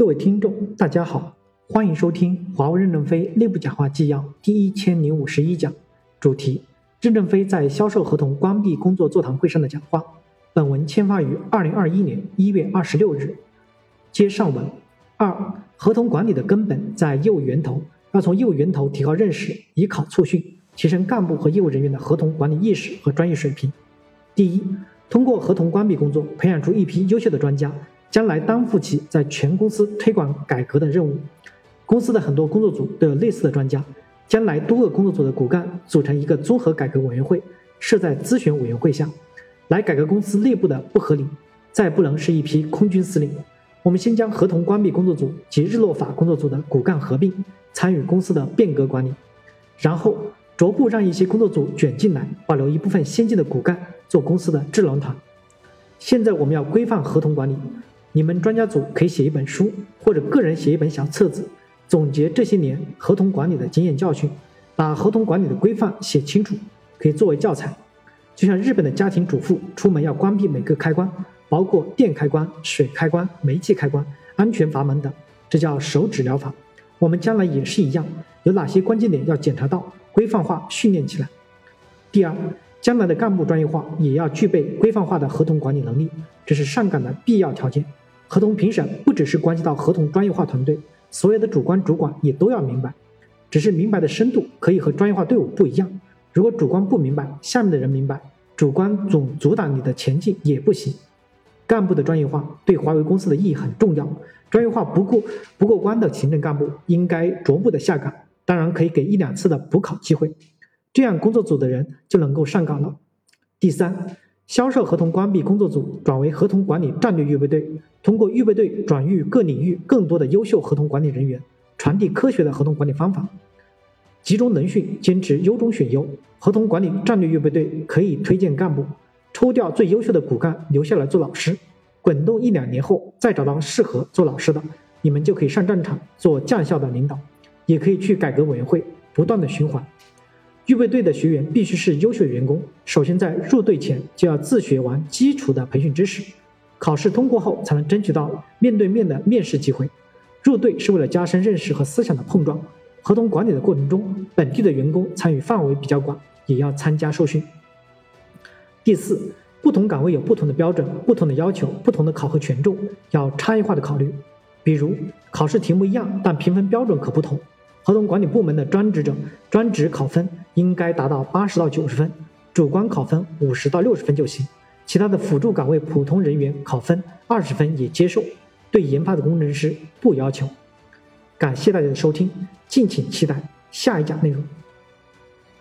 各位听众，大家好，欢迎收听华为任正非内部讲话纪要第一千零五十一讲，主题：任正非在销售合同关闭工作座谈会上的讲话。本文签发于二零二一年一月二十六日。接上文二，合同管理的根本在业务源头，要从业务源头提高认识，以考促训，提升干部和业务人员的合同管理意识和专业水平。第一，通过合同关闭工作，培养出一批优秀的专家。将来担负起在全公司推广改革的任务。公司的很多工作组都有类似的专家。将来多个工作组的骨干组成一个综合改革委员会，设在咨询委员会下，来改革公司内部的不合理。再不能是一批空军司令。我们先将合同关闭工作组及日落法工作组的骨干合并，参与公司的变革管理。然后逐步让一些工作组卷进来，保留一部分先进的骨干做公司的智囊团。现在我们要规范合同管理。你们专家组可以写一本书，或者个人写一本小册子，总结这些年合同管理的经验教训，把合同管理的规范写清楚，可以作为教材。就像日本的家庭主妇出门要关闭每个开关，包括电开关、水开关、煤气开关、安全阀门等，这叫手指疗法。我们将来也是一样，有哪些关键点要检查到，规范化训练起来。第二。将来的干部专业化也要具备规范化的合同管理能力，这是上岗的必要条件。合同评审不只是关系到合同专业化团队，所有的主观主管也都要明白，只是明白的深度可以和专业化队伍不一样。如果主观不明白，下面的人明白，主观总阻挡你的前进也不行。干部的专业化对华为公司的意义很重要，专业化不过不过关的行政干部应该逐步的下岗，当然可以给一两次的补考机会。这样工作组的人就能够上岗了。第三，销售合同关闭工作组转为合同管理战略预备队，通过预备队转育各领域更多的优秀合同管理人员，传递科学的合同管理方法，集中能训，坚持优中选优。合同管理战略预备队可以推荐干部，抽调最优秀的骨干留下来做老师，滚动一两年后再找到适合做老师的，你们就可以上战场做将校的领导，也可以去改革委员会，不断的循环。预备队的学员必须是优秀员工，首先在入队前就要自学完基础的培训知识，考试通过后才能争取到面对面的面试机会。入队是为了加深认识和思想的碰撞。合同管理的过程中，本地的员工参与范围比较广，也要参加受训。第四，不同岗位有不同的标准、不同的要求、不同的考核权重，要差异化的考虑。比如考试题目一样，但评分标准可不同。合同管理部门的专职者，专职考分应该达到八十到九十分，主观考分五十到六十分就行。其他的辅助岗位普通人员考分二十分也接受，对研发的工程师不要求。感谢大家的收听，敬请期待下一讲内容。